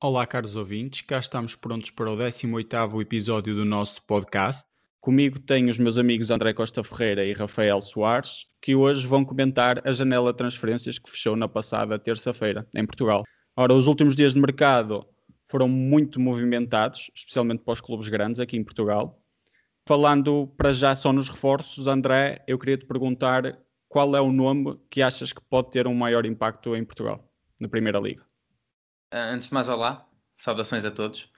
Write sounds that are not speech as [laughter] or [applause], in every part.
Olá, caros ouvintes, cá estamos prontos para o 18º episódio do nosso podcast. Comigo tenho os meus amigos André Costa Ferreira e Rafael Soares, que hoje vão comentar a janela de transferências que fechou na passada terça-feira, em Portugal. Ora, os últimos dias de mercado foram muito movimentados, especialmente para os clubes grandes aqui em Portugal. Falando para já só nos reforços, André, eu queria te perguntar qual é o nome que achas que pode ter um maior impacto em Portugal, na Primeira Liga? Ah, antes de mais, olá, saudações a todos.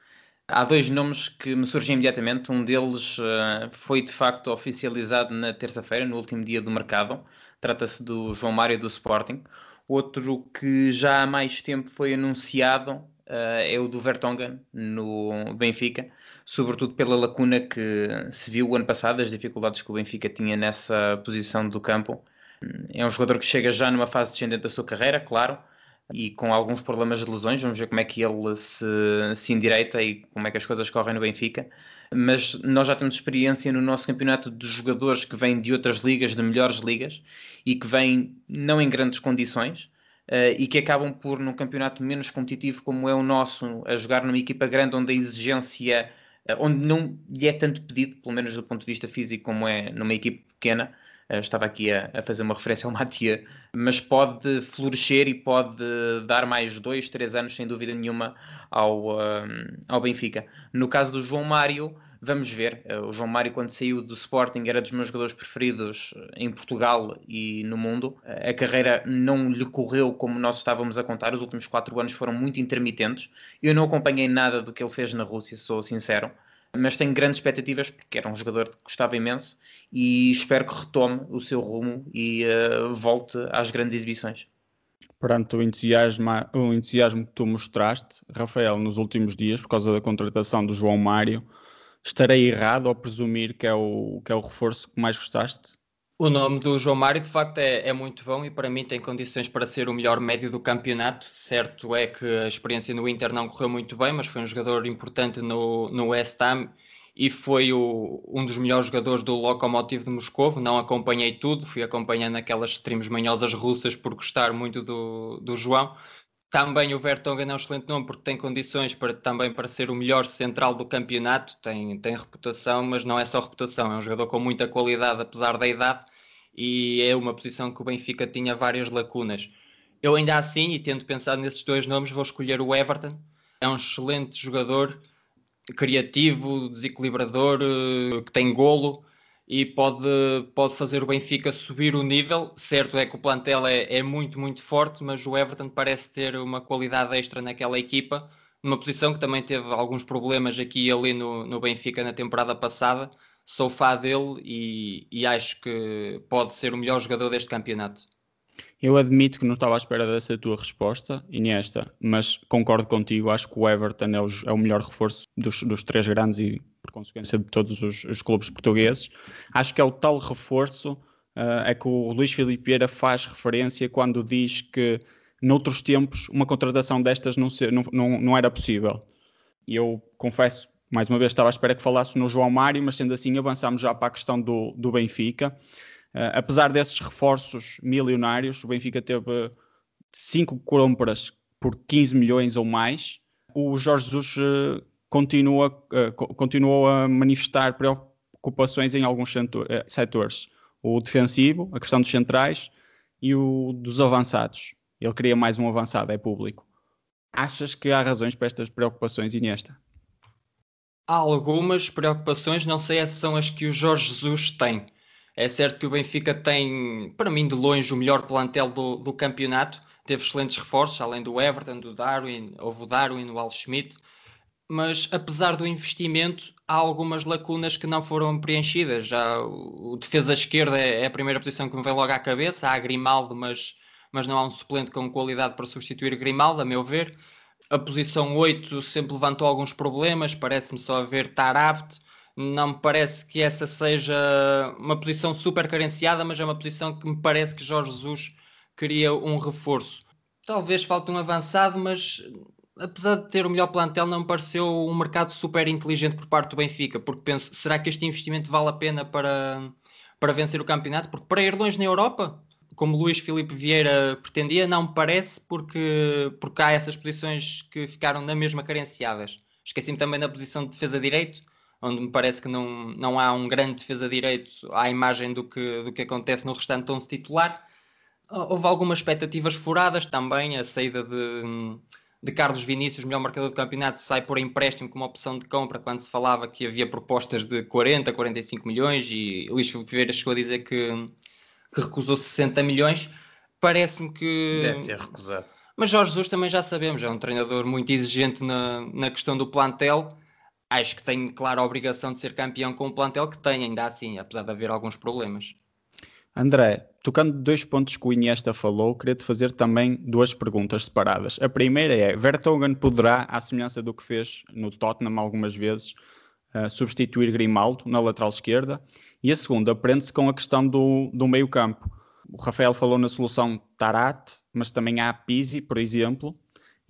Há dois nomes que me surgem imediatamente. Um deles uh, foi de facto oficializado na terça-feira, no último dia do mercado. Trata-se do João Mário do Sporting. Outro que já há mais tempo foi anunciado uh, é o do Vertonghen no Benfica, sobretudo pela lacuna que se viu o ano passado, as dificuldades que o Benfica tinha nessa posição do campo. É um jogador que chega já numa fase descendente da sua carreira, claro, e com alguns problemas de lesões. Vamos ver como é que ele se, se endireita e como é que as coisas correm no Benfica. Mas nós já temos experiência no nosso campeonato de jogadores que vêm de outras ligas, de melhores ligas, e que vêm não em grandes condições. Uh, e que acabam por, num campeonato menos competitivo como é o nosso, a jogar numa equipa grande onde a exigência, uh, onde não lhe é tanto pedido, pelo menos do ponto de vista físico, como é numa equipe pequena, Uh, estava aqui a, a, fazer uma referência ao Matia, mas pode florescer e pode dar mais dois, três anos, sem dúvida nenhuma, ao, uh, ao Benfica. No caso do João Mário, vamos ver. Uh, o João Mário, quando saiu do Sporting, era dos meus jogadores preferidos em Portugal e no mundo. a carreira não lhe correu como nós estávamos a contar. Os últimos quatro anos foram muito intermitentes. Eu não acompanhei nada do que ele fez na Rússia, sou sincero mas tenho grandes expectativas porque era um jogador que gostava imenso e espero que retome o seu rumo e uh, volte às grandes exibições. Perante o entusiasmo, o entusiasmo que tu mostraste, Rafael, nos últimos dias, por causa da contratação do João Mário, estarei errado ao presumir que é o, que é o reforço que mais gostaste? O nome do João Mário, de facto, é, é, muito bom e para mim tem condições para ser o melhor médio do campeonato. Certo é que a experiência no Inter não correu muito bem, mas foi um jogador importante no, no West Ham e foi o, um dos melhores jogadores do Lokomotiv de Moscou. Não acompanhei tudo, fui acompanhando aquelas streams manhosas russas por gostar muito do, do João. Também o Vertonghen é um excelente nome porque tem condições para, também para ser o melhor central do campeonato, tem, tem reputação, mas não é só reputação, é um jogador com muita qualidade apesar da idade e é uma posição que o Benfica tinha várias lacunas. Eu ainda assim, e tendo pensado nesses dois nomes, vou escolher o Everton. É um excelente jogador, criativo, desequilibrador, eh, que tem golo, e pode, pode fazer o Benfica subir o nível. Certo é que o plantel é, é muito, muito forte, mas o Everton parece ter uma qualidade extra naquela equipa, numa posição que também teve alguns problemas aqui e ali no, no Benfica na temporada passada. Sou fã dele e, e acho que pode ser o melhor jogador deste campeonato. Eu admito que não estava à espera dessa tua resposta, Iniesta, mas concordo contigo. Acho que o Everton é o, é o melhor reforço dos, dos, três grandes e, por consequência, de todos os, os clubes portugueses. Acho que é o tal reforço uh, é que o Luís Filipe Vieira faz referência quando diz que, noutros tempos, uma contratação destas não, não, não, não era possível. E eu confesso, mais uma vez, estava à espera que falasse no João Mário, mas sendo assim, avançamos já para a questão do, do Benfica. Uh, apesar desses reforços milionários, o Benfica teve 5 compras por 15 milhões ou mais. O Jorge Jesus uh, continua, uh, continuou a manifestar preocupações em alguns setores. O defensivo, a questão dos centrais e o dos avançados. Ele queria mais um avançado, é público. Achas que há razões para estas preocupações, Iniesta? Há algumas preocupações, não sei se são as que o Jorge Jesus tem. É certo que o Benfica tem, para mim, de longe, o melhor plantel do, do campeonato. Teve excelentes reforços, além do Everton, do Darwin, houve o Darwin, o Al Schmidt. Mas, apesar do investimento, há algumas lacunas que não foram preenchidas. Já o, defesa esquerda é, é a primeira posição que me vem logo à cabeça. Há Grimaldo, mas, mas não há um suplente com qualidade para substituir Grimaldo, a meu ver. A posição 8 sempre levantou alguns problemas, parece-me só haver Tarabt não me parece que essa seja uma posição super carenciada, mas é uma posição que me parece que Jorge Jesus queria um reforço. Talvez falte um avançado, mas apesar de ter o melhor plantel, não me pareceu um mercado super inteligente por parte do Benfica, porque penso, será que este investimento vale a pena para, para vencer o campeonato? Porque para ir longe na Europa, como Luís Filipe Vieira pretendia, não me parece, porque, porque há essas posições que ficaram na mesma carenciadas. Esqueci-me também da posição de defesa direito, onde me parece que não, não há um grande defesa direito à imagem do que, do que acontece no restante 11 titular. Houve algumas expectativas furadas também, a saída de, de Carlos Vinícius, melhor marcador do campeonato, sai por empréstimo como opção de compra, quando se falava que havia propostas de 40, 45 milhões, e Luís Filipe Vieira chegou a dizer que, que recusou 60 milhões. Parece-me que. Deve ter recusado. Mas Jorge Jesus também já sabemos, é um treinador muito exigente na, na questão do plantel acho que tem, claro, a obrigação de ser campeão com o plantel que tem, ainda assim, apesar de haver alguns problemas. André, tocando dois pontos que o Iniesta falou, queria-te fazer também duas perguntas separadas. A primeira é: Vertonghen poderá, à semelhança do que fez no Tottenham algumas vezes, uh, substituir Grimaldo na lateral esquerda? E a segunda, prende-se com a questão do, do meio-campo. O Rafael falou na solução Tarat, mas também há Pizzi, por exemplo.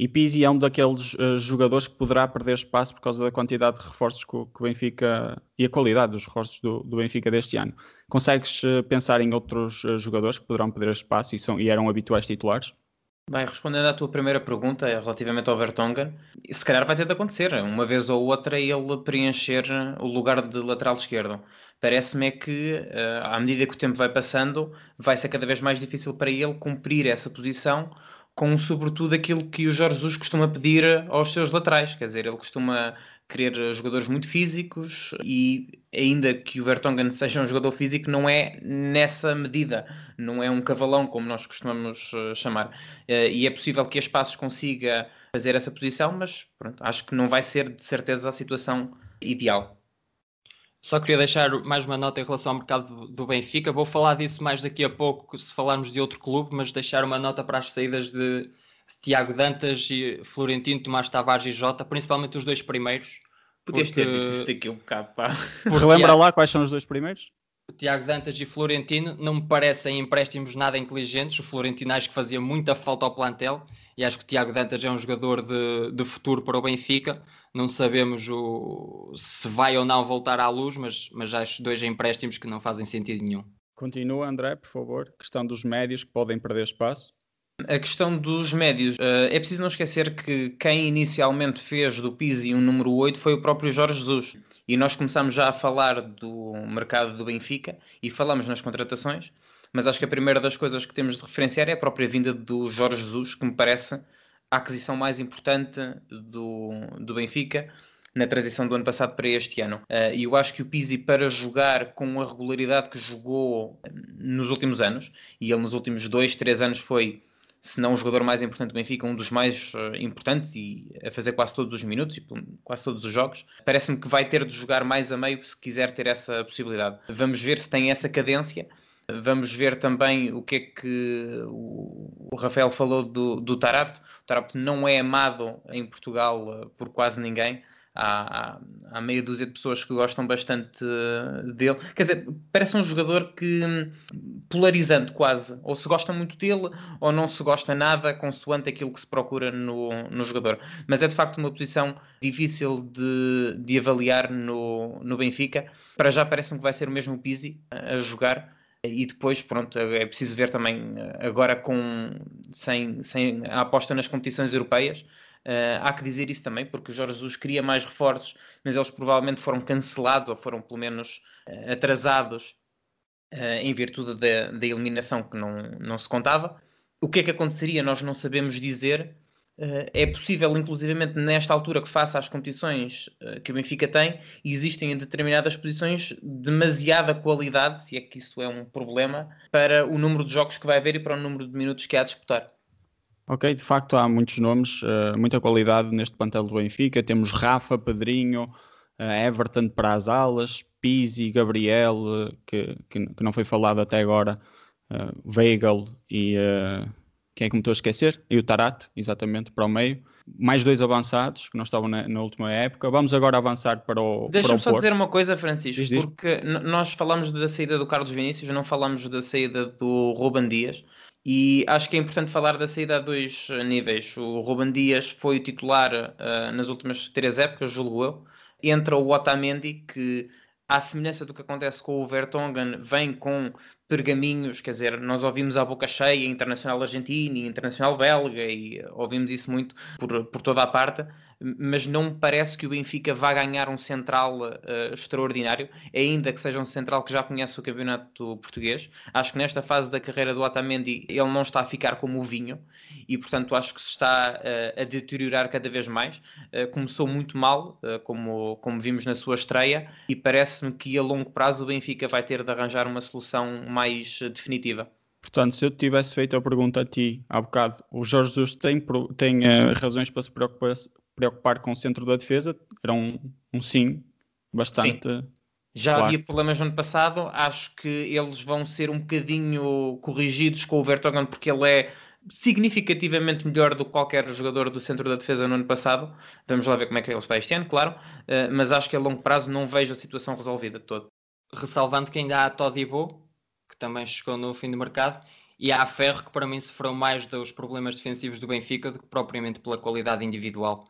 E Pizzi é um daqueles uh, jogadores que poderá perder espaço por causa da quantidade de reforços que que o Benfica e a qualidade dos reforços do, do Benfica deste ano. Consegues uh, pensar em outros uh, jogadores que poderão perder espaço e, são, e eram habituais titulares? Bem, respondendo à tua primeira pergunta relativamente ao Vertonghen, se calhar vai ter de acontecer, uma vez ou outra, ele preencher o lugar de lateral esquerdo. Parece-me é que, à medida que o tempo vai passando, vai ser cada vez mais difícil para ele cumprir essa posição com sobretudo aquilo que o Jorge Jesus costuma pedir aos seus laterais, quer dizer, ele costuma querer jogadores muito físicos e ainda que o Vertonghen seja um jogador físico não é nessa medida, não é um cavalão como nós costumamos eh, chamar eh, e é possível que a Espaços consiga fazer essa posição, mas pronto, acho que não vai ser de certeza a situação ideal. Só queria deixar mais uma nota em relação ao mercado do Benfica. Vou falar disso mais daqui a pouco, se falarmos de outro clube, mas deixar uma nota para as saídas de Tiago Dantas e Florentino, Tomás Tavares e Jota, principalmente os dois primeiros. Podias porque... ter dito isso daqui um bocado, pá. Relembra lá quais são os dois primeiros? O Tiago Dantas e Florentino não me parecem empréstimos nada inteligentes. O Florentino acho que fazia muita falta ao plantel e acho que o Tiago Dantas é um jogador de, de futuro para o Benfica. Não sabemos o, se vai ou não voltar à luz, mas, mas acho dois empréstimos que não fazem sentido nenhum. Continua, André, por favor. Questão dos médios que podem perder espaço. A questão dos médios, uh, é preciso não esquecer que quem inicialmente fez do Pizzi um número 8 foi o próprio Jorge Jesus. E nós começamos já a falar do mercado do Benfica e falamos nas contratações, mas acho que a primeira das coisas que temos de referenciar é a própria vinda do Jorge Jesus, que me parece a aquisição mais importante do, do Benfica na transição do ano passado para este ano. Uh, e eu acho que o Pizzi, para jogar com a regularidade que jogou nos últimos anos, e ele nos últimos dois, três anos foi, se não o jogador mais importante do Benfica, um dos mais uh, importantes e a fazer quase todos os minutos e quase todos os jogos, parece-me que vai ter de jogar mais a meio se quiser ter essa possibilidade. Vamos ver se tem essa cadência. Vamos ver também o que é que o Rafael falou do, do Tarapte. O Tarapte não é amado em Portugal eh, por quase ninguém. Há, há, há, meia dúzia de pessoas que gostam bastante eh, dele. Quer dizer, parece um jogador que polarizante quase. Ou se gosta muito dele, ou não se gosta nada, consoante aquilo que se procura no, no jogador. Mas é de facto uma posição difícil de, de avaliar no, no Benfica. Para já parece-me que vai ser o mesmo Pizzi a jogar e depois, pronto, é preciso ver também eh, agora com sem, sem a aposta nas competições europeias. Uh, há que dizer isso também, porque o Jorge Jesus queria mais reforços, mas eles provavelmente foram cancelados ou foram pelo menos uh, atrasados uh, em virtude da, da eliminação que não, não se contava. O que é que aconteceria, nós não sabemos dizer, é possível, inclusivamente nesta altura que faça as competições eh, que o Benfica tem, existem em determinadas posições demasiada qualidade, se é que isso é um problema, para o número de jogos que vai haver e para o número de minutos que há a disputar. Ok, de facto há muitos nomes, uh, muita qualidade neste plantel do Benfica. Temos Rafa, Pedrinho, Everton para as alas, Pizzi, Gabriel, que, que, não foi falado até agora, Weigl e quem é que me estou a esquecer? E o Tarat, exatamente, para o meio. Mais dois avançados que não estavam na, na última época. Vamos agora avançar para o. Deixa-me só dizer uma coisa, Francisco, diz, diz. porque nós falamos da saída do Carlos Vinícius, não falamos da saída do Ruben Dias. E acho que é importante falar da saída a dois níveis. O Ruben Dias foi o titular uh, nas últimas três épocas, julgo eu. Entra o Otamendi, que, à semelhança do que acontece com o Vertonghen, vem com pergaminhos, quer dizer, nós ouvimos a boca cheia Internacional Argentina e Internacional Belga e ouvimos isso muito por, por toda a parte, mas não me parece que o Benfica vá ganhar um central uh, extraordinário, ainda que seja um central que já conhece o campeonato português. Acho que nesta fase da carreira do Otamendi ele não está a ficar como o vinho e, portanto, acho que se está uh, a deteriorar cada vez mais. Uh, começou muito mal, como, como vimos na sua estreia, e parece-me que a longo prazo o Benfica vai ter de arranjar uma solução mais definitiva. Portanto, se eu tivesse feito a pergunta a ti há bocado, o Jorge Jesus tem, tem uh, razões para se preocupar, preocupar com o centro da defesa, era um, um sim bastante. Sim. Já claro. havia problemas no ano passado, acho que eles vão ser um bocadinho corrigidos com o Vertonghen porque ele é significativamente melhor do que qualquer jogador do centro da defesa no ano passado. Vamos lá ver como é que ele está este ano, claro, uh, mas acho que a longo prazo não vejo a situação resolvida de todo. Ressalvando que ainda há Todibo, também chegou no fim do mercado, e há Ferro, que para mim sofreu mais dos problemas defensivos do Benfica do que propriamente pela qualidade individual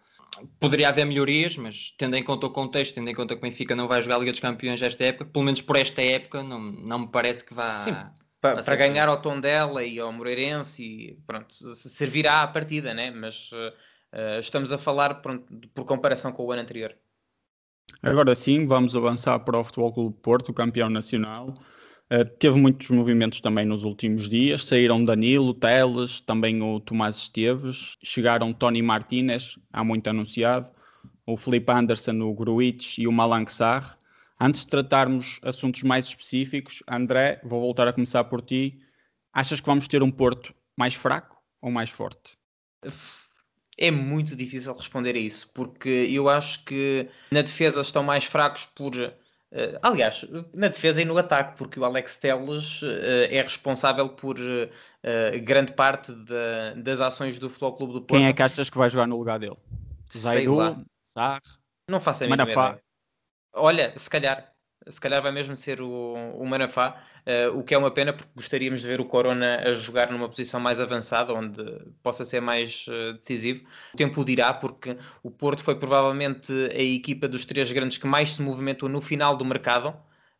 poderia haver melhorias, mas tendo em conta o contexto, tendo em conta que o Benfica não vai jogar a Liga dos Campeões esta época, pelo menos por esta época, não, não me parece que vá. Sim, para, para ganhar ao Tondela e ao Moreirense, e pronto, servirá à partida, né? mas uh, estamos a falar pronto, por comparação com o ano anterior. Agora sim, vamos avançar para o Futebol Clube Porto, campeão nacional. Uh, teve muitos movimentos também nos últimos dias. Saíram Danilo, Teles, também o Tomás Esteves. Chegaram Tony Martinez, há muito anunciado. O Felipe Anderson, o Gruitch e o Malang Sarr. Antes de tratarmos assuntos mais específicos, André, vou voltar a começar por ti. Achas que vamos ter um Porto mais fraco ou mais forte? É muito difícil responder a isso, porque eu acho que na defesa estão mais fracos por Uh, aliás, na defesa e no ataque, porque o Alex Telles uh, é responsável por uh, grande parte das ações do Futebol Clube do Porto. Quem é que achas que vai jogar no lugar dele? Zaidu, Sar, Não faço a mínima Manafá. Olha, se calhar, se calhar vai mesmo ser o, o Manafá, uh, o que é uma pena porque gostaríamos de ver o Corona a jogar numa posição mais avançada, onde possa ser mais uh, decisivo. O tempo dirá, porque o Porto foi provavelmente a equipa dos três grandes que mais se movimentou no final do mercado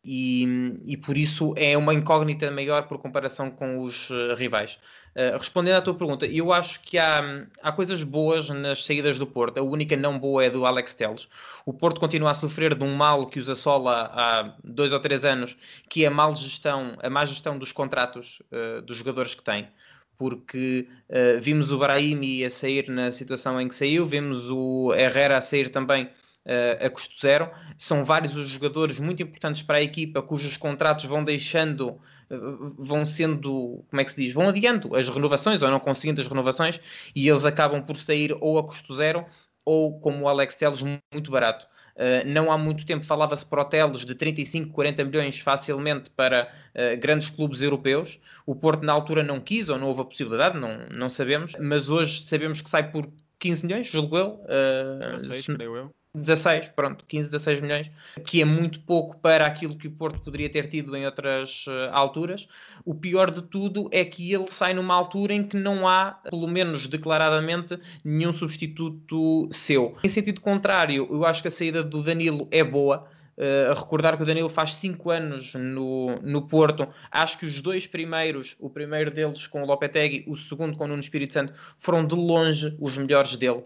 e, e por isso é uma incógnita maior por comparação com os uh, rivais. Uh, respondendo à tua pergunta, eu acho que há, há coisas boas nas saídas do Porto. A única não boa é do Alex Teles. O Porto continua a sofrer de um mal que os assola há dois ou três anos, que é a, mal gestão, a má gestão dos contratos uh, dos jogadores que tem porque uh, vimos o Brahimi a sair na situação em que saiu, vimos o Herrera a sair também uh, a custo zero. São vários os jogadores muito importantes para a equipa cujos contratos vão deixando, uh, vão sendo, como é que se diz, vão adiando as renovações ou não conseguindo as renovações e eles acabam por sair ou a custo zero ou como o Alex Telles muito barato. Uh, não há muito tempo falava-se para hotéis de 35, 40 milhões facilmente para uh, grandes clubes europeus. O Porto na altura não quis ou não houve a possibilidade, não, não sabemos, mas hoje sabemos que sai por 15 milhões, julgo eu. Uh, 16, se, creio eu. 16, pronto, 15, 16 milhões, que é muito pouco para aquilo que o Porto poderia ter tido em outras uh, alturas. O pior de tudo é que ele sai numa altura em que não há, pelo menos declaradamente, nenhum substituto seu. Em sentido contrário, eu acho que a saída do Danilo é boa. Uh, a recordar que o Danilo faz 5 anos no, no Porto. Acho que os dois primeiros, o primeiro deles com o Lopetegui, o segundo com o Nuno Espírito Santo, foram de longe os melhores dele.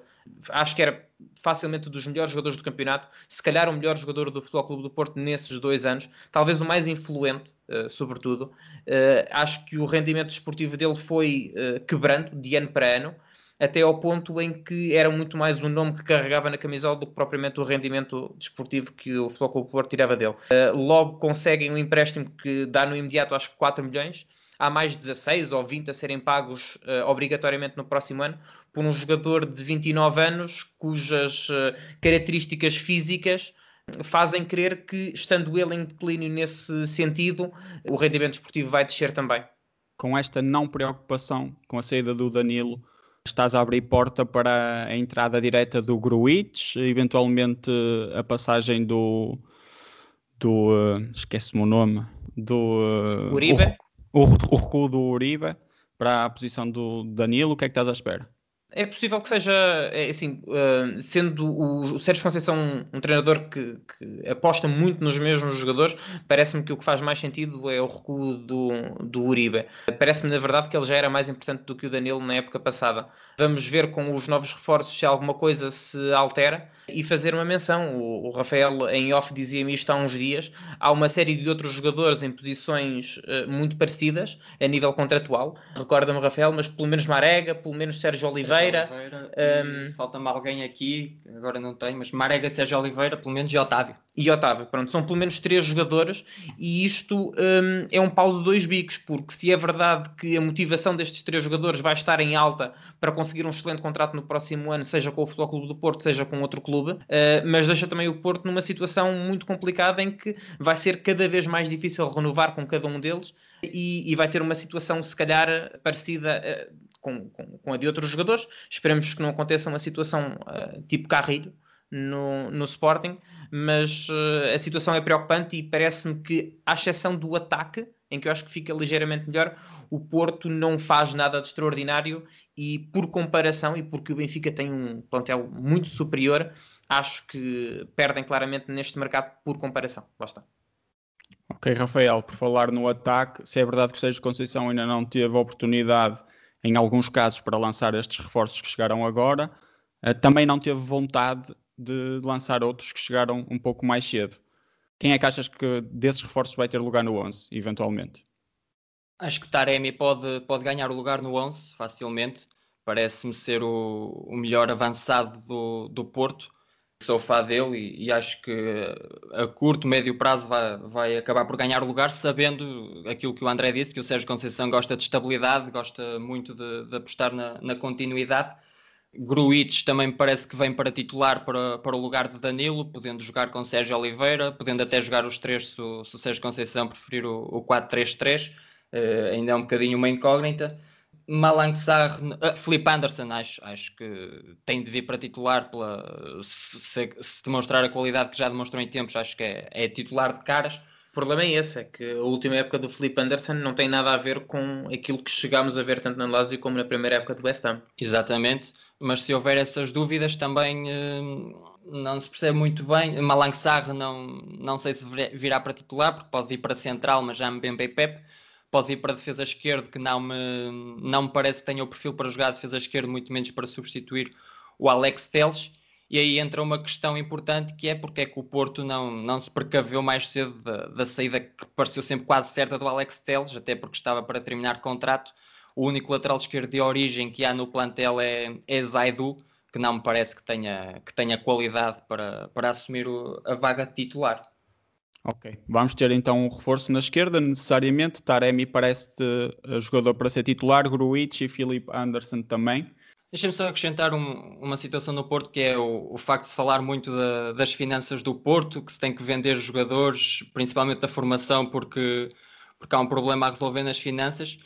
Acho que era facilmente dos melhores jogadores do campeonato, se calhar o melhor jogador do Futebol Clube do Porto nesses dois anos, talvez o mais influente, uh, sobretudo. Uh, acho que o rendimento desportivo dele foi uh, quebrando de ano para ano, até ao ponto em que era muito mais o nome que carregava na camisola do que propriamente o rendimento desportivo que o Futebol Clube do Porto tirava dele. logo conseguem um empréstimo que dá no imediato acho que 4 milhões, há mais 16 ou 20 a serem pagos uh, obrigatoriamente no próximo ano por um jogador de 29 anos cujas uh, características físicas fazem crer que, estando ele em declínio nesse sentido, o rendimento esportivo vai descer também. Com esta não preocupação com a saída do Danilo, estás a abrir porta para a entrada direta do Gruitch, eventualmente a passagem do. do uh, esquece-me o nome. Do. Uribe? O, o recuo do Uribe para a posição do Danilo, o que é que estás à espera? é possível que seja, é, assim, uh, sendo o, Sérgio Conceição um, um treinador que, que, aposta muito nos mesmos jogadores, parece-me que o que faz mais sentido é o recuo do, do Uribe. Parece-me, na verdade, que ele já era mais importante do que o Danilo na época passada. Vamos ver com os novos reforços se alguma coisa se altera e fazer uma menção. O, o Rafael, em off, dizia-me isto há uns dias. Há uma série de outros jogadores em posições uh, muito parecidas a nível contratual. Recorda-me, Rafael, mas pelo menos Marega, pelo menos Sérgio Oliveira. Oliveira um... Falta-me alguém aqui, agora não tenho, mas Marega, Sérgio Oliveira, pelo menos e Otávio e Otávio. Pronto, são pelo menos três jogadores e isto um, é um pau de dois bicos, porque se é verdade que a motivação destes três jogadores vai estar em alta para conseguir um excelente contrato no próximo ano, seja com o Futebol Clube do Porto, seja com outro clube, uh, mas deixa também o Porto numa situação muito complicada em que vai ser cada vez mais difícil renovar com cada um deles e, e vai ter uma situação, se calhar, parecida. Uh, com, com, a de outros jogadores, esperemos que não aconteça uma situação uh, tipo Carrilho, no, no Sporting, mas uh, a situação é preocupante e parece-me que, à exceção do ataque, em que eu acho que fica ligeiramente melhor, o Porto não faz nada de extraordinário e, por comparação, e porque o Benfica tem um plantel muito superior, acho que perdem claramente neste mercado por comparação. Está. Ok, Rafael, por falar no ataque, se é verdade que o Sérgio Conceição ainda não teve oportunidade, em alguns casos, para lançar estes reforços que chegaram agora, eh, também não teve vontade de lançar outros que chegaram um pouco mais cedo. Quem é que achas que desses reforços vai ter lugar no 11, eventualmente? Acho que Taremi pode, pode ganhar o lugar no 11 facilmente. Parece-me ser o, o melhor avançado do, do Porto. Sou fã dele e, e, acho que a curto, médio prazo vai, vai acabar por ganhar o lugar, sabendo aquilo que o André disse, que o Sérgio Conceição gosta de estabilidade, gosta muito de, de apostar na, na continuidade Gruitch também parece que vem para titular para, para o lugar de Danilo, podendo jogar com Sérgio Oliveira, podendo até jogar os três se, se o Sérgio Conceição preferir o, o 4-3-3, uh, eh, ainda é um bocadinho uma incógnita. Malang Sarr, uh, Felipe Anderson, acho, acho que tem de vir para titular pela, se, se, se, demonstrar a qualidade que já demonstrou em tempos, acho que é, é titular de caras. Problema é esse, é que a última época do Felipe Anderson não tem nada a ver com aquilo que chegámos a ver tanto na Lazio como na primeira época do West Ham. Exatamente mas se houver essas dúvidas também uh, não se percebe muito bem. Malang Sarr não, não sei se virá para titular, porque pode vir para central, mas já me bem Pep. Pode ir para defesa esquerda, que não me, não me parece que tenha o perfil para jogar defesa esquerda, muito menos para substituir o Alex Teles. E aí entra uma questão importante que é porque é que o Porto não, não se precaveu mais cedo da, da saída que pareceu sempre quase certa do Alex Teles, até porque estava para terminar contrato o único lateral esquerdo de origem que há no plantel é, é Zaidu, que não me parece que tenha, que tenha qualidade para, para assumir o, a vaga titular. Ok, vamos ter então um reforço na esquerda, necessariamente. Taremi parece-te jogador para ser titular, Gruitch e Filipe Anderson também. Deixa-me só acrescentar um, uma situação no Porto que é o, o facto de se falar muito da, das finanças do Porto, que se tem que vender jogadores, principalmente da formação, porque, porque há um problema a resolver nas finanças.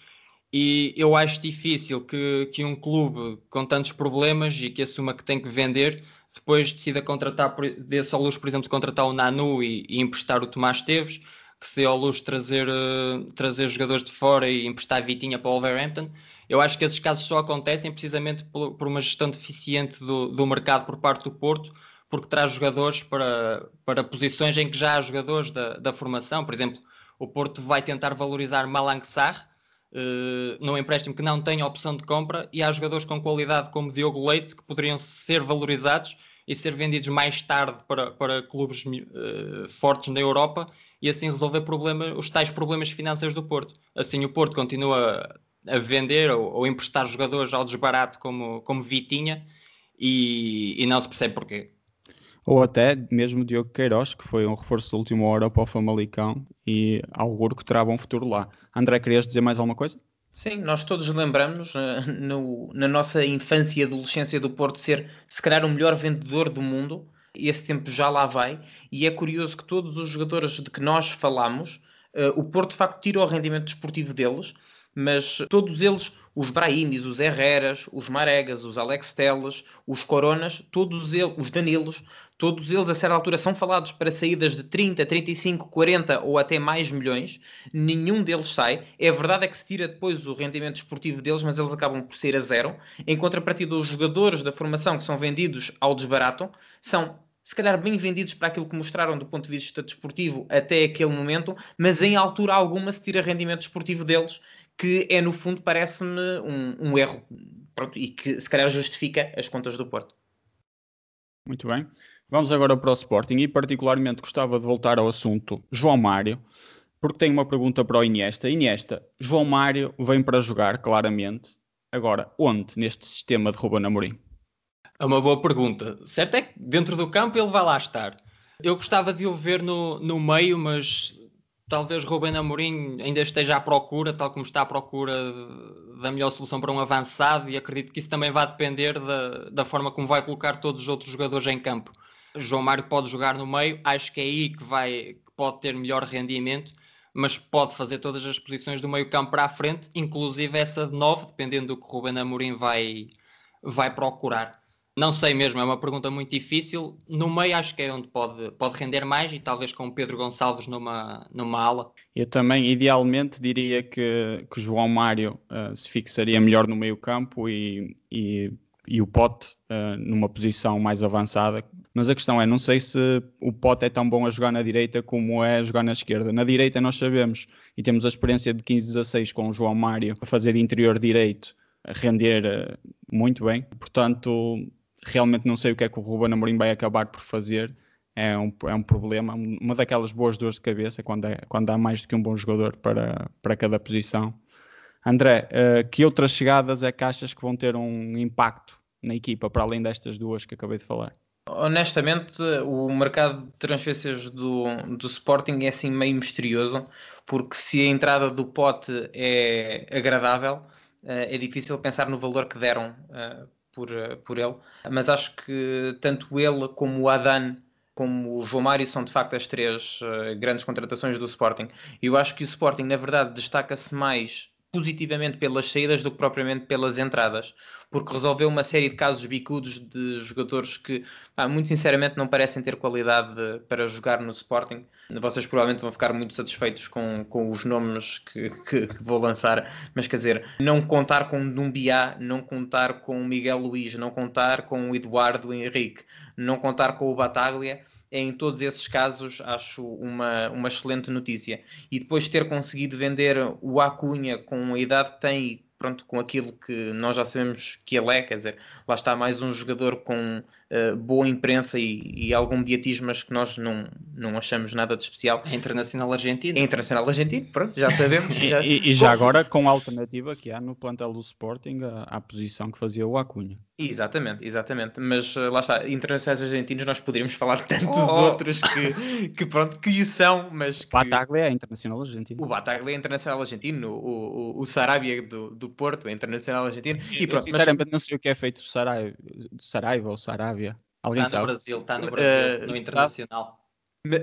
E eu acho difícil que, que um clube com tantos problemas e que assuma que tem que vender, depois decida contratar, dê-se ao luxo, por exemplo, de contratar o Nanu e, e emprestar o Tomás Teves, que se dê ao luxo de trazer, uh, trazer jogadores de fora e emprestar a Vitinha para o Wolverhampton. Eu acho que esses casos só acontecem precisamente por, por uma gestão deficiente do, do mercado por parte do Porto, porque traz jogadores para, para posições em que já há jogadores da, da formação. Por exemplo, o Porto vai tentar valorizar Malang Sarr, uh, num empréstimo que não tem opção de compra e há jogadores com qualidade como Diogo Leite que poderiam ser valorizados e ser vendidos mais tarde para, para clubes uh, fortes na Europa e assim resolver problema, os tais problemas financeiros do Porto. Assim o Porto continua a vender ou, ou emprestar jogadores ao desbarato como, como Vitinha e, e não se percebe porquê. Ou até mesmo Diogo Queiroz, que foi um reforço de última hora para o Famalicão e auguro que terá bom futuro lá. André, querias dizer mais alguma coisa? Sim, nós todos lembramos uh, no, na nossa infância e adolescência do Porto ser, se calhar, o melhor vendedor do mundo. Esse tempo já lá vai. E é curioso que todos os jogadores de que nós falamos, uh, o Porto de facto tira o rendimento desportivo deles, mas todos eles os Brahimis, os Herreras, os Maregas, os Alex Teles, os Coronas, todos eles, os Danilos, todos eles a certa altura são falados para saídas de 30, 35, 40 ou até mais milhões, nenhum deles sai. É verdade é que se tira depois o rendimento esportivo deles, mas eles acabam por ser a zero. Em contrapartida, os jogadores da formação que são vendidos ao desbarato são se calhar bem vendidos para aquilo que mostraram do ponto de vista desportivo até aquele momento, mas em altura alguma se tira rendimento desportivo deles, que é no fundo parece-me um, um erro pronto, e que se calhar justifica as contas do Porto. Muito bem. Vamos agora para o Sporting e particularmente gostava de voltar ao assunto João Mário, porque tenho uma pergunta para o Iniesta. Iniesta, João Mário vem para jogar, claramente. Agora, onde neste sistema de Ruben Amorim? É uma boa pergunta. Certo é que dentro do campo ele vai lá estar. Eu gostava de o ver no, no meio, mas talvez Ruben Amorim ainda esteja à procura, tal como está à procura da melhor solução para um avançado, e acredito que isso também vai depender da, da forma como vai colocar todos os outros jogadores em campo. João Mário pode jogar no meio, acho que é aí que, vai, que pode ter melhor rendimento, mas pode fazer todas as posições do meio campo para a frente, inclusive essa de 9, dependendo do que Ruben Amorim vai, vai procurar. Não sei mesmo, é uma pergunta muito difícil. No meio acho que é onde pode, pode render mais e talvez com o Pedro Gonçalves numa, numa ala. Eu também, idealmente, diria que, que João Mário uh, se fixaria melhor no meio campo e, e, e o Pote uh, numa posição mais avançada, mas a questão é, não sei se o Pote é tão bom a jogar na direita como é a jogar na esquerda. Na direita nós sabemos, e temos a experiência de 15-16 com o João Mário a fazer de interior direito, a render uh, muito bem. Portanto, realmente não sei o que é que o Ruben Amorim vai acabar por fazer. É um, é um problema, uma daquelas boas dores de cabeça quando, é, quando há mais do que um bom jogador para, para cada posição. André, uh, que outras chegadas é que achas que vão ter um impacto na equipa, para além destas duas que acabei de falar? Honestamente, o mercado de transferências do, do Sporting é assim meio misterioso, porque se a entrada do pote é agradável, eh, é difícil pensar no valor que deram eh, por, eh, por ele. Mas acho que tanto ele como o Adan como o João Mário são de facto as três grandes contratações do Sporting. Eu acho que o Sporting, na verdade, destaca-se mais positivamente pelas saídas do que propriamente pelas entradas, porque resolveu uma série de casos bicudos de jogadores que, pá, muito sinceramente, não parecem ter qualidade para jogar no Sporting. Vocês provavelmente vão ficar muito satisfeitos com, com os nomes que, que, que vou lançar, mas quer dizer, não contar com Dumbiá, não contar com Miguel Luiz, não contar com o Eduardo Henrique, não contar com o Bataglia em todos esses casos acho uma, uma excelente notícia. E depois ter conseguido vender o Acunha com a idade que tem pronto, com aquilo que nós já sabemos que ele é, quer dizer, lá está mais um jogador com uh, boa imprensa e, e, algum mediatismo, mas que nós não, não achamos nada de especial. É internacional argentino. É internacional argentino, pronto, já sabemos. Já... e, e, já agora com a alternativa que há no plantel do Sporting à, à posição que fazia o Acunha. Exatamente, exatamente. Mas uh, lá está, internacionais argentinos nós poderíamos falar de tantos oh. outros que, que pronto, que o são, mas que... Bataglia é internacional argentino. O Bataglia é internacional argentino, o, o, o Sarabia do, do Porto é internacional argentino. E pronto, Eu, sinceramente mas... não sei o que é feito do Saraiva, Saraiva ou Sarabia. Alguém está sabe? no Brasil, está no Brasil, uh, no Internacional.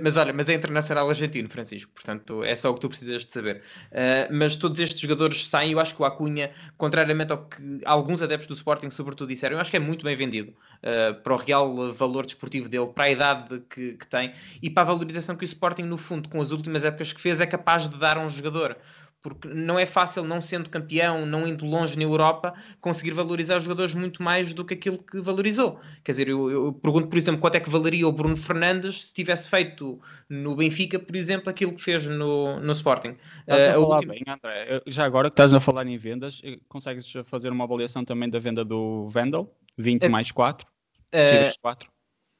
Mas olha, mas é internacional argentino, Francisco, portanto é só o que tu precisas de saber. Uh, mas todos estes jogadores saem, eu acho que o Acunha, contrariamente ao que alguns adeptos do Sporting, sobretudo, disseram, eu acho que é muito bem vendido uh, para o real valor desportivo dele, para a idade que, que tem e para a valorização que o Sporting, no fundo, com as últimas épocas que fez, é capaz de dar a um jogador porque não é fácil, não sendo campeão, não indo longe na Europa, conseguir valorizar os jogadores muito mais do que aquilo que valorizou. Quer dizer, eu, eu pergunto, por exemplo, quanto é que valeria o Bruno Fernandes se tivesse feito no Benfica, por exemplo, aquilo que fez no, no Sporting. Estás uh, a falar última... bem, André. Já agora que estás a falar em vendas, eh, consegues fazer uma avaliação também da venda do Vendel? 20 uh, mais 4? Uh, 4?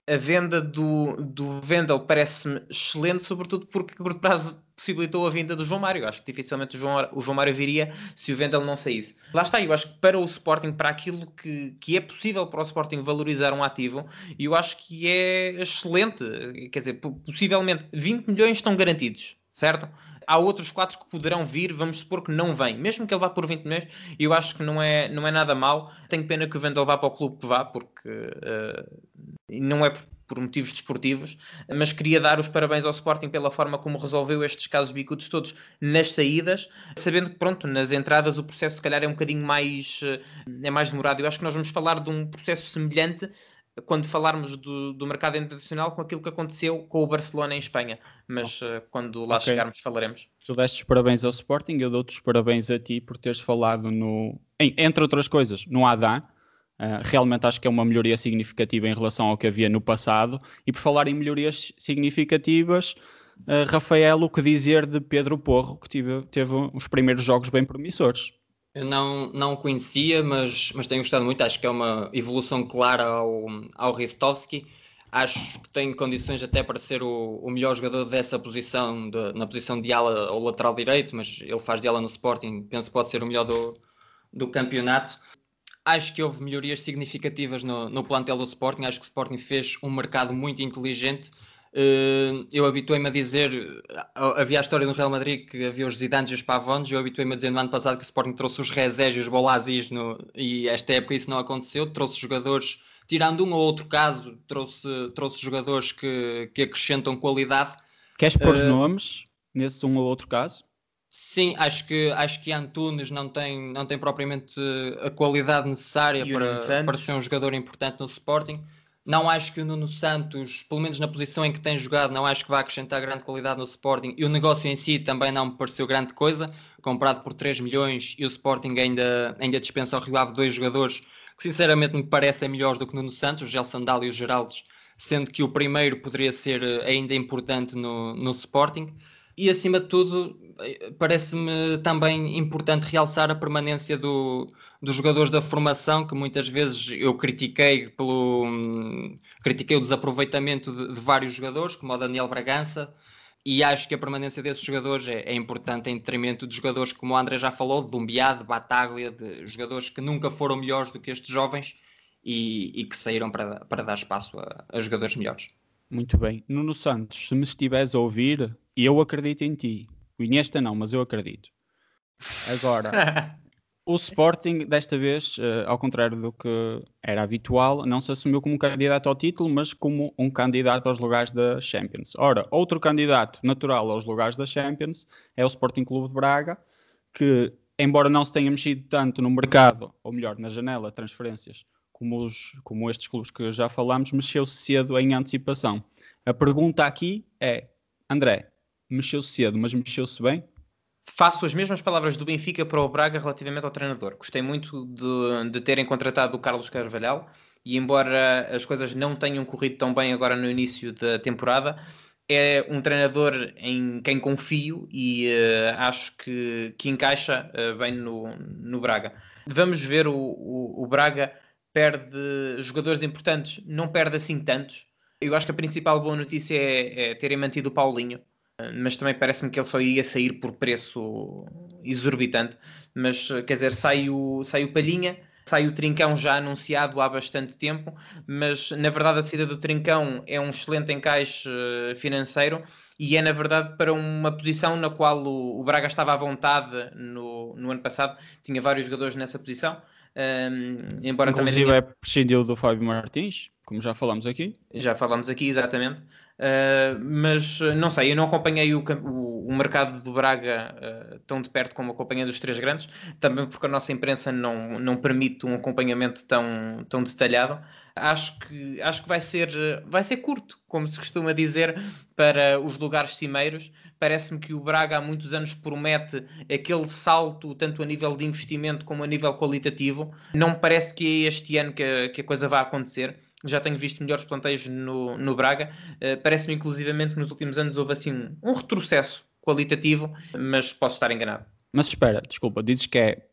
a venda do, do Vendel parece-me excelente, sobretudo porque a curto prazo possibilitou a vinda do João Mário. Acho que dificilmente o João, o João Mário viria se o Vendel não saísse. Lá está, eu acho que para o Sporting, para aquilo que, que é possível para o Sporting valorizar um ativo, eu acho que é excelente. Quer dizer, possivelmente 20 milhões estão garantidos, certo? há outros quatro que poderão vir, vamos supor que não vem, mesmo que ele vá por 20 milhões, eu acho que não é, não é nada mal. Tenho pena que o Vendel vá para o clube que vá, porque uh, não é por motivos desportivos, mas queria dar os parabéns ao Sporting pela forma como resolveu estes casos bicudos todos nas saídas, sabendo que, pronto, nas entradas o processo se calhar é um bocadinho mais, eh, é mais demorado. Eu acho que nós vamos falar de um processo semelhante quando falarmos do, do mercado internacional com aquilo que aconteceu com o Barcelona em Espanha, mas uh, quando lá okay. chegarmos falaremos. Tu deste os parabéns ao Sporting, eu dou-te os parabéns a ti por teres falado no, entre outras coisas, no Adá. Uh, realmente acho que é uma melhoria significativa em relação ao que havia no passado. E por falar em melhorias significativas, uh, Rafael, o que dizer de Pedro Porro, que tive, teve os primeiros jogos bem promissores? Eu não, não conhecia, mas, mas tenho gostado muito. Acho que é uma evolução clara ao, ao Ristovski. Acho que tem condições até para ser o, o melhor jogador dessa posição, de, na posição de ala ou lateral direito, mas ele faz de ala no Sporting. Penso que pode ser o melhor do, do campeonato. Acho que houve melhorias significativas no, no plantel do Sporting. Acho que o Sporting fez um mercado muito inteligente Uh, eu habituei-me a dizer, havia a história no Real Madrid que havia os Zidane e os Pavões, eu habituei-me a dizer no ano passado que o Sporting trouxe os Rezés e os Bolazis no, e esta época isso não aconteceu, trouxe jogadores, tirando um ou outro caso, trouxe, trouxe jogadores que, que acrescentam qualidade. Queres pôr uh, nomes nesse um ou outro caso? Sim, acho que, acho que Antunes não tem, não tem propriamente a qualidade necessária para, para ser um jogador importante no Sporting. Não acho que o Nuno Santos, pelo menos na posição em que tem jogado, não acho que vá acrescentar grande qualidade no Sporting. E o negócio em si também não me pareceu grande coisa. Comprado por 3 milhões e o Sporting ainda, ainda dispensa ao Rio Ave dois jogadores que sinceramente me parecem melhores do que Nuno Santos, o Gelson Dal e o Geraldes, sendo que o primeiro poderia ser eh, ainda importante no, no Sporting. E acima de tudo, eh, parece-me também importante realçar a permanência do, dos jogadores da formação, que muitas vezes eu critiquei pelo critiquei o desaproveitamento de, de vários jogadores, como o Daniel Bragança, e acho que a permanência desses jogadores é, é, importante em detrimento de jogadores como o André já falou, de Dumbiá, de Bataglia, de jogadores que nunca foram melhores do que estes jovens e, e que saíram para, para dar espaço a, a jogadores melhores. Muito bem. Nuno Santos, se me estiveres a ouvir, eu acredito em ti. O Iniesta não, mas eu acredito. Agora, [laughs] o Sporting, desta vez, uh, ao contrário do que era habitual, não se assumiu como candidato ao título, mas como um candidato aos lugares da Champions. Ora, outro candidato natural aos lugares da Champions é o Sporting Clube de Braga, que, embora não se tenha mexido tanto no mercado, ou melhor, na janela de transferências, como, os, como estes clubes que já falamos, mexeu-se cedo em antecipação. A pergunta aqui é, André, mexeu-se cedo, mas mexeu-se bem? Faço as mesmas palavras do Benfica para o Braga relativamente ao treinador. Gostei muito de, de terem contratado o Carlos Carvalhal e, embora as coisas não tenham corrido tão bem agora no início da temporada, é um treinador em quem confio e uh, acho que, que encaixa uh, bem no, no Braga. Vamos ver o, o, o Braga perde jogadores importantes, não perde assim tantos. Eu acho que a principal boa notícia é, é terem mantido o Paulinho, mas também parece-me que ele só ia sair por preço exorbitante. Mas quer dizer, sai o, sai o Palhinha, sai o Trincão já anunciado há bastante tempo, mas na verdade a saída do Trincão é um excelente encaixe eh, financeiro e é na verdade para uma posição na qual o, o Braga estava à vontade no, no ano passado, tinha vários jogadores nessa posição. Um, embora Inclusive também... é prescindiu do Fábio Martins, como já falamos aqui. Já falamos aqui, exatamente. Uh, mas não sei, eu não acompanhei o, o, o mercado do Braga uh, tão de perto como acompanhei dos três grandes, também porque a nossa imprensa não, não permite um acompanhamento tão, tão detalhado. Acho que, acho que vai, ser, vai ser curto, como se costuma dizer, para os lugares cimeiros. Parece-me que o Braga há muitos anos promete aquele salto, tanto a nível de investimento como a nível qualitativo. Não me parece que é este ano que a, que a coisa vai acontecer já tenho visto melhores planteios no, no Braga. Uh, Parece-me, inclusivamente, que nos últimos anos houve assim um retrocesso qualitativo, mas posso estar enganado. Mas espera, desculpa, dizes que é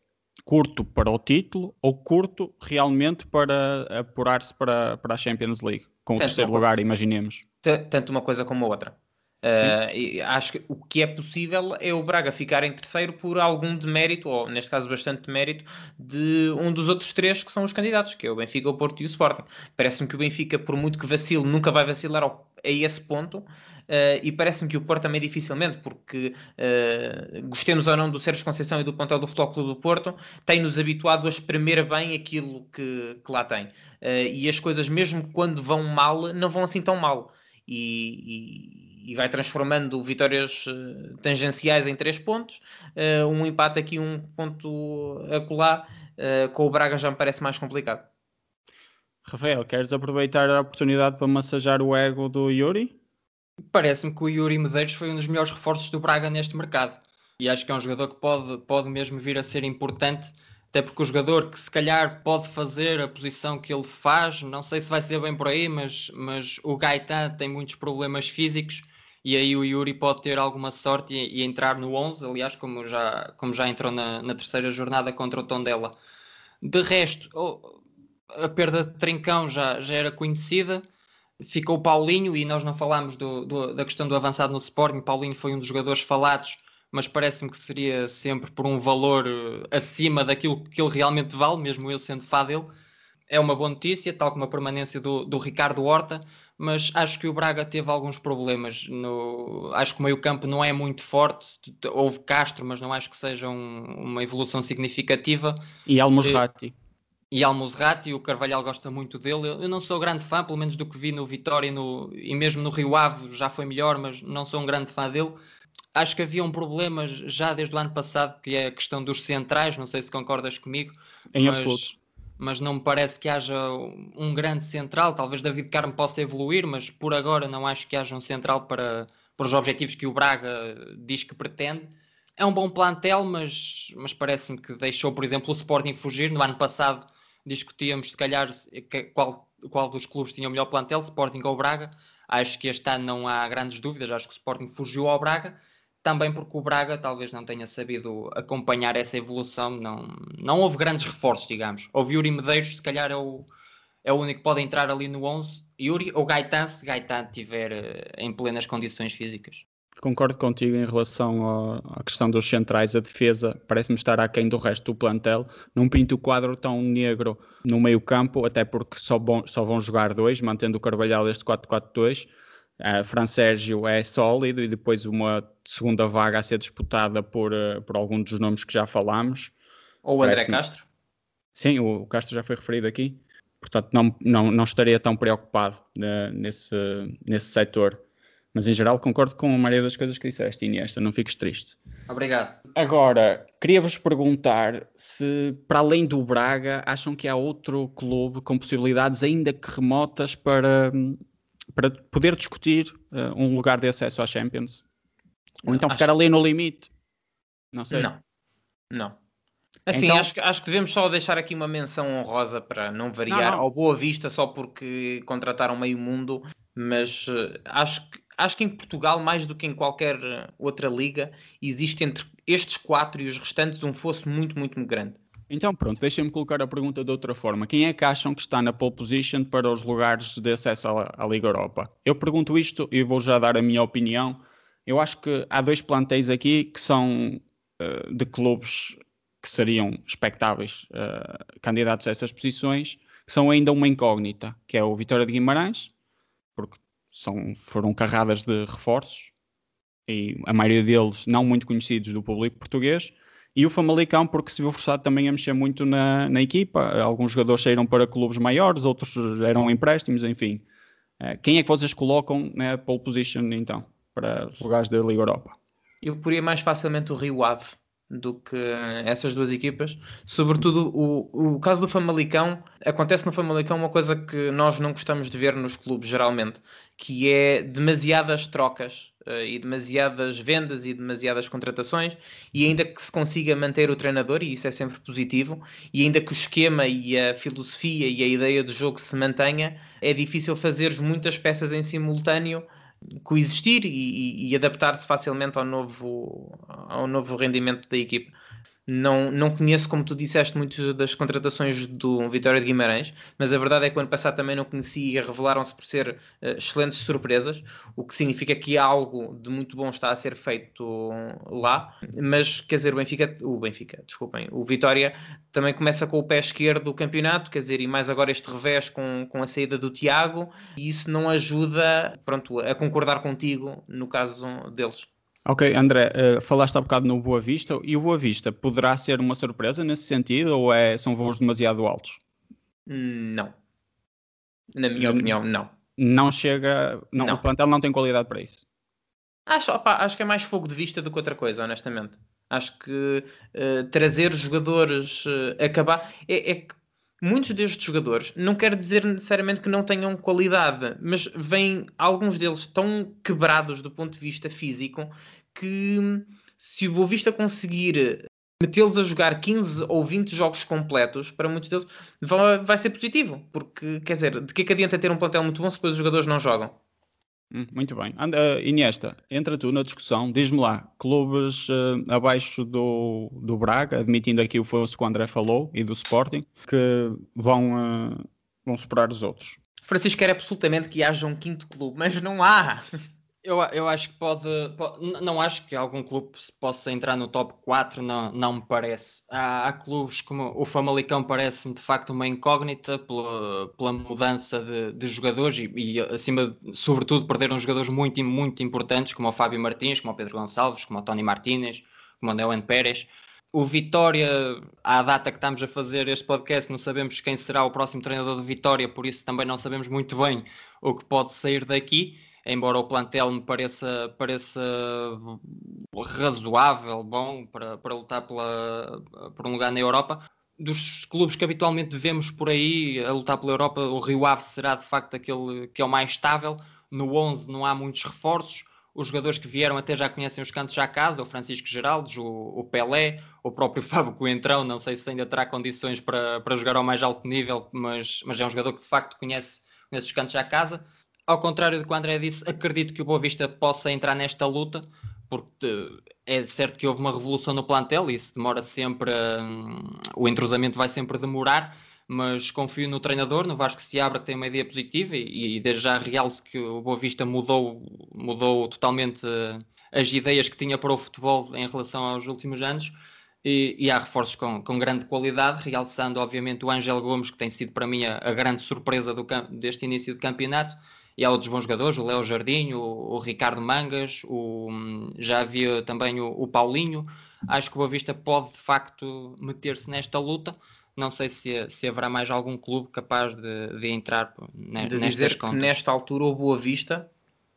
curto para o título ou curto realmente para apurar-se para, para a Champions League? Com o terceiro lugar, imaginemos. Tanto uma coisa como a outra. Uh, acho que o que é possível é o Braga ficar em terceiro por algum demérito, ou neste caso bastante demérito, de um dos outros três que são os candidatos, que é o Benfica, o Porto e o Sporting. Parece-me que o Benfica, por muito que vacile, nunca vai vacilar ao, a esse ponto. Uh, e parece-me que o Porto também dificilmente, porque uh, gostemos ou não do Sérgio Conceição e do plantel do Futebol Clube do Porto, tem-nos habituado a espremer bem aquilo que, que lá tem. E as coisas, mesmo quando vão mal, não vão assim tão mal. E, e vai transformando vitórias tangenciais em três pontos, um empate aqui, um ponto acolá, com o Braga já me parece mais complicado. Rafael, queres aproveitar a oportunidade para massajar o ego do Yuri? Parece-me que o Yuri Medeiros foi um dos melhores reforços do Braga neste mercado. E acho que é um jogador que pode, pode mesmo vir a ser importante, até porque o jogador que se calhar pode fazer a posição que ele faz, não sei se vai ser bem por aí, mas, mas o Gaetan tem muitos problemas físicos e aí o Yuri pode ter alguma sorte e, e entrar no 11, aliás, como já, como já entrou na, na terceira jornada contra o Tondela. De resto, oh, a perda de Trincão já, já era conhecida ficou Paulinho e nós não falámos do, do, da questão do avançado no Sporting. Paulinho foi um dos jogadores falados, mas parece-me que seria sempre por um valor uh, acima daquilo que ele realmente vale, mesmo eu sendo fã dele. É uma boa notícia, tal como a permanência do, do Ricardo Horta, mas acho que o Braga teve alguns problemas. No... Acho que o meio-campo não é muito forte. Houve Castro, mas não acho que seja um, uma evolução significativa. E Almos Ratti e Almozrati, o Carvalhal gosta muito dele. Eu, não sou grande fã, pelo menos do que vi no Vitória no, e mesmo no Rio Ave já foi melhor, mas não sou um grande fã dele. Acho que havia um problema já desde o ano passado, que é a questão dos centrais, não sei se concordas comigo. Em mas, absoluto. Mas não me parece que haja um grande central, talvez David Carmo possa evoluir, mas por agora não acho que haja um central para, para os objetivos que o Braga diz que pretende. É um bom plantel, mas, mas parece-me que deixou, por exemplo, o Sporting fugir. No ano passado discutíamos se calhar qual, qual dos clubes tinha o melhor plantel, Sporting ou Braga. Acho que este ano não há grandes dúvidas, acho que o Sporting fugiu ao Braga, também porque o Braga talvez não tenha sabido acompanhar essa evolução, não, não houve grandes reforços, digamos. Houve Yuri Medeiros, se calhar é o, é o único que pode entrar ali no 11, Yuri ou Gaetan, se Gaetan estiver eh, em plenas condições físicas. Concordo contigo em relação à questão dos centrais. A defesa parece-me estar aquém do resto do plantel. Não pinto o quadro tão negro no meio campo, até porque só, bom, só vão jogar dois, mantendo o Carvalhal este 4-4-2. Uh, Fran Sérgio é sólido e depois uma segunda vaga a ser disputada por, uh, por algum dos nomes que já falámos. Ou o André Castro? Sim, o, o, Castro já foi referido aqui. Portanto, não, não, não estaria tão preocupado uh, nesse, nesse setor. Mas em geral concordo com a maioria das coisas que disseste, Iniesta, não fiques triste. Obrigado. Agora, queria-vos perguntar se, para além do Braga, acham que há outro clube com possibilidades ainda que remotas para, para poder discutir uh, um lugar de acesso à Champions? Ou então ficar ali no limite? Não sei. Não. Não. Assim, então... acho, acho que devemos só deixar aqui uma menção honrosa para não variar não, não. ao Boa Vista só porque contrataram meio mundo, mas uh, acho que acho que em Portugal, mais do que em qualquer eh, outra liga, existe entre estes quatro e os restantes um fosso muito, muito grande. Então pronto, deixem-me colocar a pergunta de outra forma. Quem é que acham que está na pole position para os lugares de acesso à, à Liga Europa? Eu pergunto isto e vou já dar a minha opinião. Eu acho que há dois plantéis aqui que são uh, de clubes que seriam expectáveis uh, candidatos a essas posições, que são ainda uma incógnita, que é o Vitória de Guimarães, porque são, foram carradas de reforços e a maioria deles não muito conhecidos do público português. E o Famalicão, porque se viu forçado também a mexer muito na, na equipa. Alguns jogadores saíram para clubes maiores, outros eram empréstimos, enfim. Eh, quem é que vocês colocam na pole position, então, para lugares da Liga Europa? Eu poria mais facilmente o Rio Ave do que essas duas equipas. Sobretudo o, o caso do Famalicão, acontece no Famalicão uma coisa que nós não gostamos de ver nos clubes geralmente, que é demasiadas trocas uh, e demasiadas vendas e demasiadas contratações, e ainda que se consiga manter o treinador, e isso é sempre positivo, e ainda que o esquema e a filosofia e a ideia do jogo se mantenha, é difícil fazer muitas peças em simultâneo coexistir e, e adaptar-se facilmente ao novo, ao novo rendimento da equipe. Não, não conheço, como tu disseste, muitas das contratações do Vitória de Guimarães, mas a verdade é que o ano passado também não conheci e revelaram-se por ser uh, excelentes surpresas, o que significa que algo de muito bom está a ser feito lá. Mas quer dizer, o Benfica, o Benfica, desculpem, o Vitória também começa com o pé esquerdo do campeonato, quer dizer, e mais agora este revés com, com a saída do Tiago, e isso não ajuda pronto, a concordar contigo no caso deles. Ok, André, uh, falaste há bocado no Boa Vista e o Boa Vista poderá ser uma surpresa nesse sentido ou é, são voos demasiado altos? Não. Na minha hum, opinião, não. Não chega. Não, não. O plantel não tem qualidade para isso. Acho, opa, acho que é mais fogo de vista do que outra coisa, honestamente. Acho que uh, trazer jogadores, uh, acabar. É, é que muitos destes jogadores, não quer dizer necessariamente que não tenham qualidade, mas vêm alguns deles tão quebrados do ponto de vista físico que se o Boa Vista conseguir metê-los a jogar 15 ou 20 jogos completos, para muitos deles vai, vai ser positivo, porque quer dizer, de que é que adianta ter um plantel muito bom se depois os jogadores não jogam? Hum, muito bem. And, uh, Iniesta, entra tu na discussão. Diz-me lá, clubes uh, abaixo do, do Braga, admitindo aqui o fosso que o André falou, e do Sporting, que vão, uh, vão superar os outros. Francisco quer absolutamente que haja um quinto clube, mas não há. Eu, eu acho que pode, pode, Não acho que algum clube possa entrar no top 4, não, não me parece. Há, há clubes como o Famalicão, parece-me de facto uma incógnita pela, pela mudança de, de jogadores e, e, acima, sobretudo, perderam jogadores muito, muito importantes, como o Fábio Martins, como o Pedro Gonçalves, como o Tony Martínez, como o Neuen Pérez. O Vitória, à data que estamos a fazer este podcast, não sabemos quem será o próximo treinador do Vitória, por isso também não sabemos muito bem o que pode sair daqui embora o plantel me pareça, pareça razoável, bom, para, para lutar pela, por um lugar na Europa. Dos clubes que habitualmente vemos por aí a lutar pela Europa, o Rio Ave será de facto aquele que é o mais estável. No 11 não há muitos reforços. Os jogadores que vieram até já conhecem os cantos à casa, o Francisco Geraldes, o, o Pelé, o próprio [laughs] Fábio Coentrão, não sei se ainda terá condições para, para jogar ao mais alto nível, mas, mas é um jogador que de facto conhece, conhece os cantos à casa ao contrário do que o André disse, acredito que o Boa Vista possa entrar nesta luta, porque é certo que houve uma revolução no plantel e isso demora sempre, um, o entrosamento vai sempre demorar, mas confio no treinador, no Vasco Seabra, que tem uma ideia positiva e, e desde já realço que o Boa Vista mudou, mudou totalmente uh, as ideias que tinha para o futebol em relação aos últimos anos. E, e, há reforços com, com, grande qualidade, realçando obviamente o Ângelo Gomes, que tem sido para mim a, a grande surpresa do, deste início de campeonato, e há outros bons jogadores, o Léo Jardim, o, o, Ricardo Mangas, o, já havia também o, o, Paulinho. Acho que o Boa Vista pode de facto meter-se nesta luta. Não sei se, se haverá mais algum clube capaz de, de entrar ne, de dizer contas. que nesta altura o Boa Vista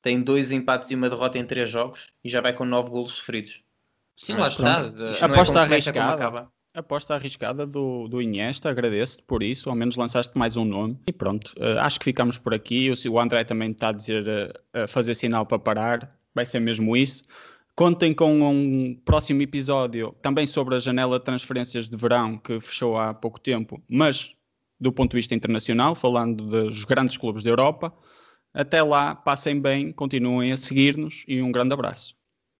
tem dois empates e uma derrota em três jogos e já vai com nove golos sofridos. Sim, lá está. Aposta é arriscada. Aposta arriscada do, do Iniesta, agradeço-te por isso, ao menos lançaste mais um nome. E pronto, uh, acho que ficamos por aqui. O, o André também está a dizer, uh, a fazer sinal para parar, vai ser mesmo isso. Contem com um próximo episódio também sobre a janela de transferências de verão que fechou há pouco tempo, mas do ponto de vista internacional, falando dos grandes clubes da Europa. Até lá, passem bem, continuem a seguir-nos e um grande abraço.